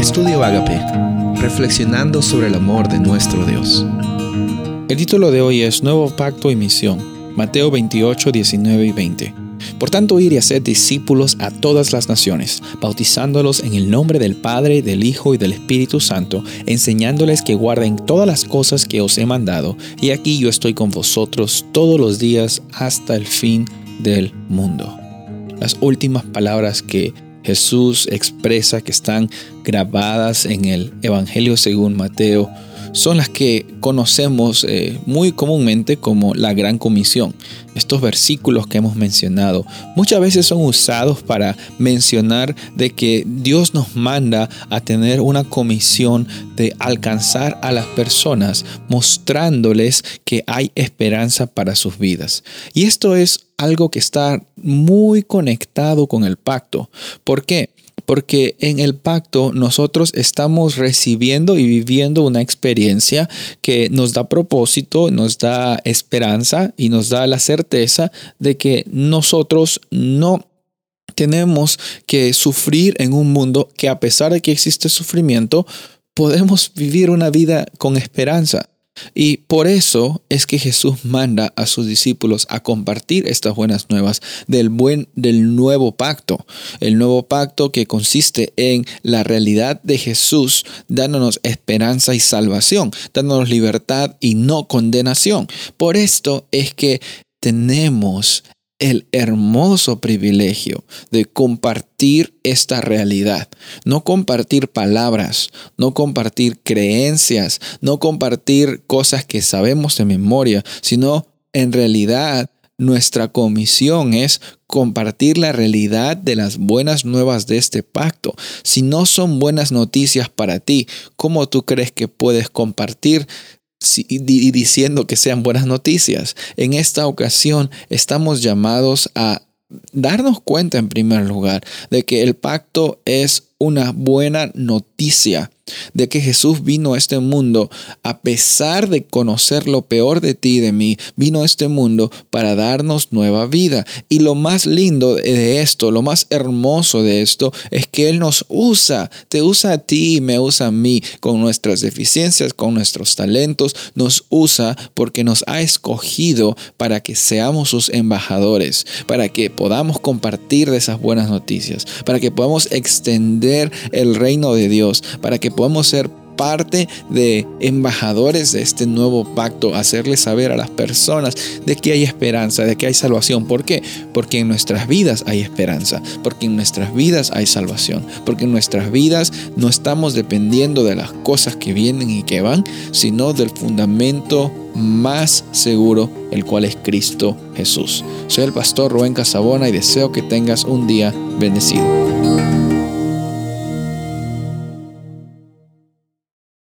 Estudio Agape, reflexionando sobre el amor de nuestro Dios. El título de hoy es Nuevo Pacto y Misión, Mateo 28, 19 y 20. Por tanto, ir y hacer discípulos a todas las naciones, bautizándolos en el nombre del Padre, del Hijo y del Espíritu Santo, enseñándoles que guarden todas las cosas que os he mandado, y aquí yo estoy con vosotros todos los días hasta el fin del mundo. Las últimas palabras que Jesús expresa que están grabadas en el Evangelio según Mateo son las que conocemos eh, muy comúnmente como la Gran Comisión. Estos versículos que hemos mencionado muchas veces son usados para mencionar de que Dios nos manda a tener una comisión de alcanzar a las personas mostrándoles que hay esperanza para sus vidas. Y esto es algo que está muy conectado con el pacto. ¿Por qué? porque en el pacto nosotros estamos recibiendo y viviendo una experiencia que nos da propósito, nos da esperanza y nos da la certeza de que nosotros no tenemos que sufrir en un mundo que a pesar de que existe sufrimiento, podemos vivir una vida con esperanza. Y por eso es que Jesús manda a sus discípulos a compartir estas buenas nuevas del buen del nuevo pacto, el nuevo pacto que consiste en la realidad de Jesús dándonos esperanza y salvación, dándonos libertad y no condenación. Por esto es que tenemos el hermoso privilegio de compartir esta realidad. No compartir palabras, no compartir creencias, no compartir cosas que sabemos de memoria, sino en realidad nuestra comisión es compartir la realidad de las buenas nuevas de este pacto. Si no son buenas noticias para ti, ¿cómo tú crees que puedes compartir y diciendo que sean buenas noticias. En esta ocasión estamos llamados a darnos cuenta en primer lugar de que el pacto es una buena noticia de que Jesús vino a este mundo a pesar de conocer lo peor de ti y de mí, vino a este mundo para darnos nueva vida. Y lo más lindo de esto, lo más hermoso de esto, es que Él nos usa, te usa a ti y me usa a mí con nuestras deficiencias, con nuestros talentos, nos usa porque nos ha escogido para que seamos sus embajadores, para que podamos compartir de esas buenas noticias, para que podamos extender el reino de Dios, para que podemos ser parte de embajadores de este nuevo pacto, hacerles saber a las personas de que hay esperanza, de que hay salvación. ¿Por qué? Porque en nuestras vidas hay esperanza, porque en nuestras vidas hay salvación, porque en nuestras vidas no estamos dependiendo de las cosas que vienen y que van, sino del fundamento más seguro, el cual es Cristo Jesús. Soy el pastor Rubén Casabona y deseo que tengas un día bendecido.